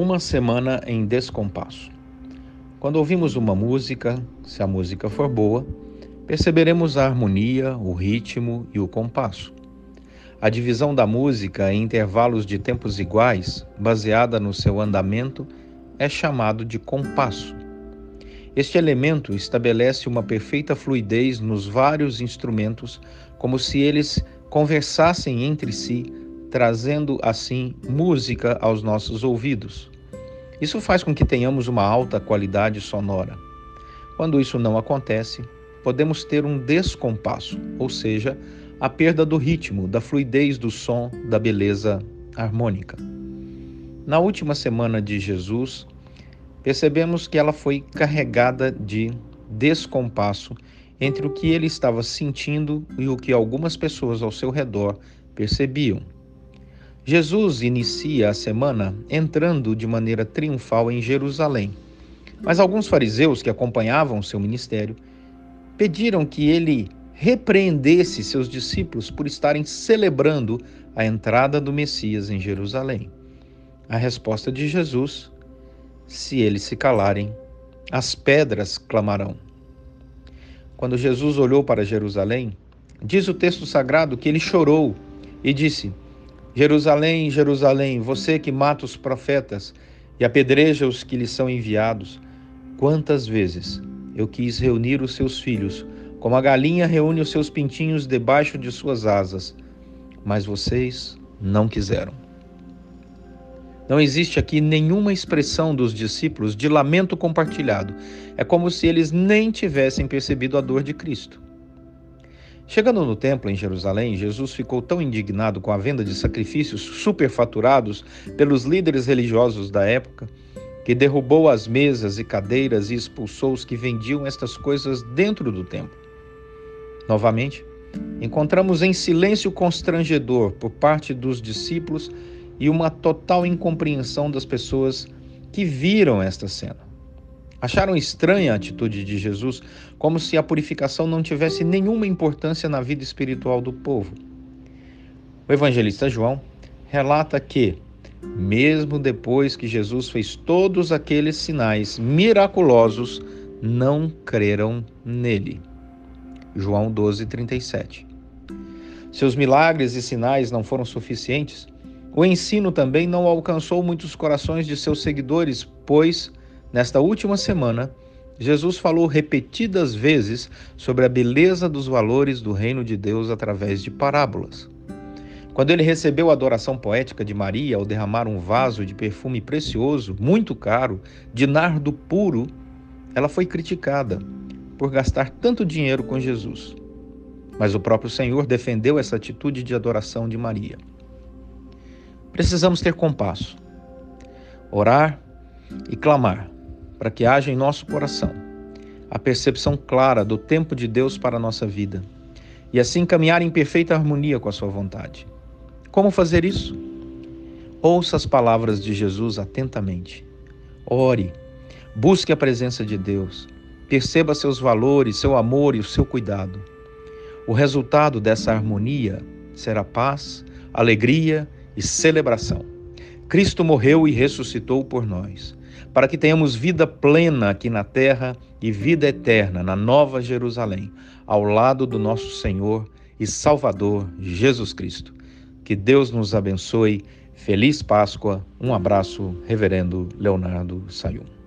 Uma semana em descompasso. Quando ouvimos uma música, se a música for boa, perceberemos a harmonia, o ritmo e o compasso. A divisão da música em intervalos de tempos iguais, baseada no seu andamento, é chamado de compasso. Este elemento estabelece uma perfeita fluidez nos vários instrumentos, como se eles conversassem entre si trazendo assim música aos nossos ouvidos. Isso faz com que tenhamos uma alta qualidade sonora. Quando isso não acontece, podemos ter um descompasso, ou seja, a perda do ritmo, da fluidez do som, da beleza harmônica. Na última semana de Jesus, percebemos que ela foi carregada de descompasso entre o que ele estava sentindo e o que algumas pessoas ao seu redor percebiam. Jesus inicia a semana entrando de maneira triunfal em Jerusalém. Mas alguns fariseus que acompanhavam seu ministério pediram que ele repreendesse seus discípulos por estarem celebrando a entrada do Messias em Jerusalém. A resposta de Jesus: se eles se calarem, as pedras clamarão. Quando Jesus olhou para Jerusalém, diz o texto sagrado que ele chorou e disse: Jerusalém, Jerusalém, você que mata os profetas e apedreja os que lhes são enviados, quantas vezes eu quis reunir os seus filhos, como a galinha reúne os seus pintinhos debaixo de suas asas, mas vocês não quiseram. Não existe aqui nenhuma expressão dos discípulos de lamento compartilhado. É como se eles nem tivessem percebido a dor de Cristo. Chegando no templo em Jerusalém, Jesus ficou tão indignado com a venda de sacrifícios superfaturados pelos líderes religiosos da época que derrubou as mesas e cadeiras e expulsou os que vendiam estas coisas dentro do templo. Novamente, encontramos em silêncio constrangedor por parte dos discípulos e uma total incompreensão das pessoas que viram esta cena. Acharam estranha a atitude de Jesus, como se a purificação não tivesse nenhuma importância na vida espiritual do povo. O evangelista João relata que, mesmo depois que Jesus fez todos aqueles sinais miraculosos, não creram nele. João 12:37. Seus milagres e sinais não foram suficientes. O ensino também não alcançou muitos corações de seus seguidores, pois Nesta última semana, Jesus falou repetidas vezes sobre a beleza dos valores do reino de Deus através de parábolas. Quando ele recebeu a adoração poética de Maria ao derramar um vaso de perfume precioso, muito caro, de nardo puro, ela foi criticada por gastar tanto dinheiro com Jesus. Mas o próprio Senhor defendeu essa atitude de adoração de Maria. Precisamos ter compasso, orar e clamar para que haja em nosso coração a percepção clara do tempo de Deus para a nossa vida e assim caminhar em perfeita harmonia com a Sua vontade. Como fazer isso? Ouça as palavras de Jesus atentamente. Ore, busque a presença de Deus, perceba seus valores, seu amor e o seu cuidado. O resultado dessa harmonia será paz, alegria e celebração. Cristo morreu e ressuscitou por nós para que tenhamos vida plena aqui na terra e vida eterna na Nova Jerusalém, ao lado do nosso Senhor e Salvador Jesus Cristo. Que Deus nos abençoe. Feliz Páscoa. Um abraço, Reverendo Leonardo Sayum.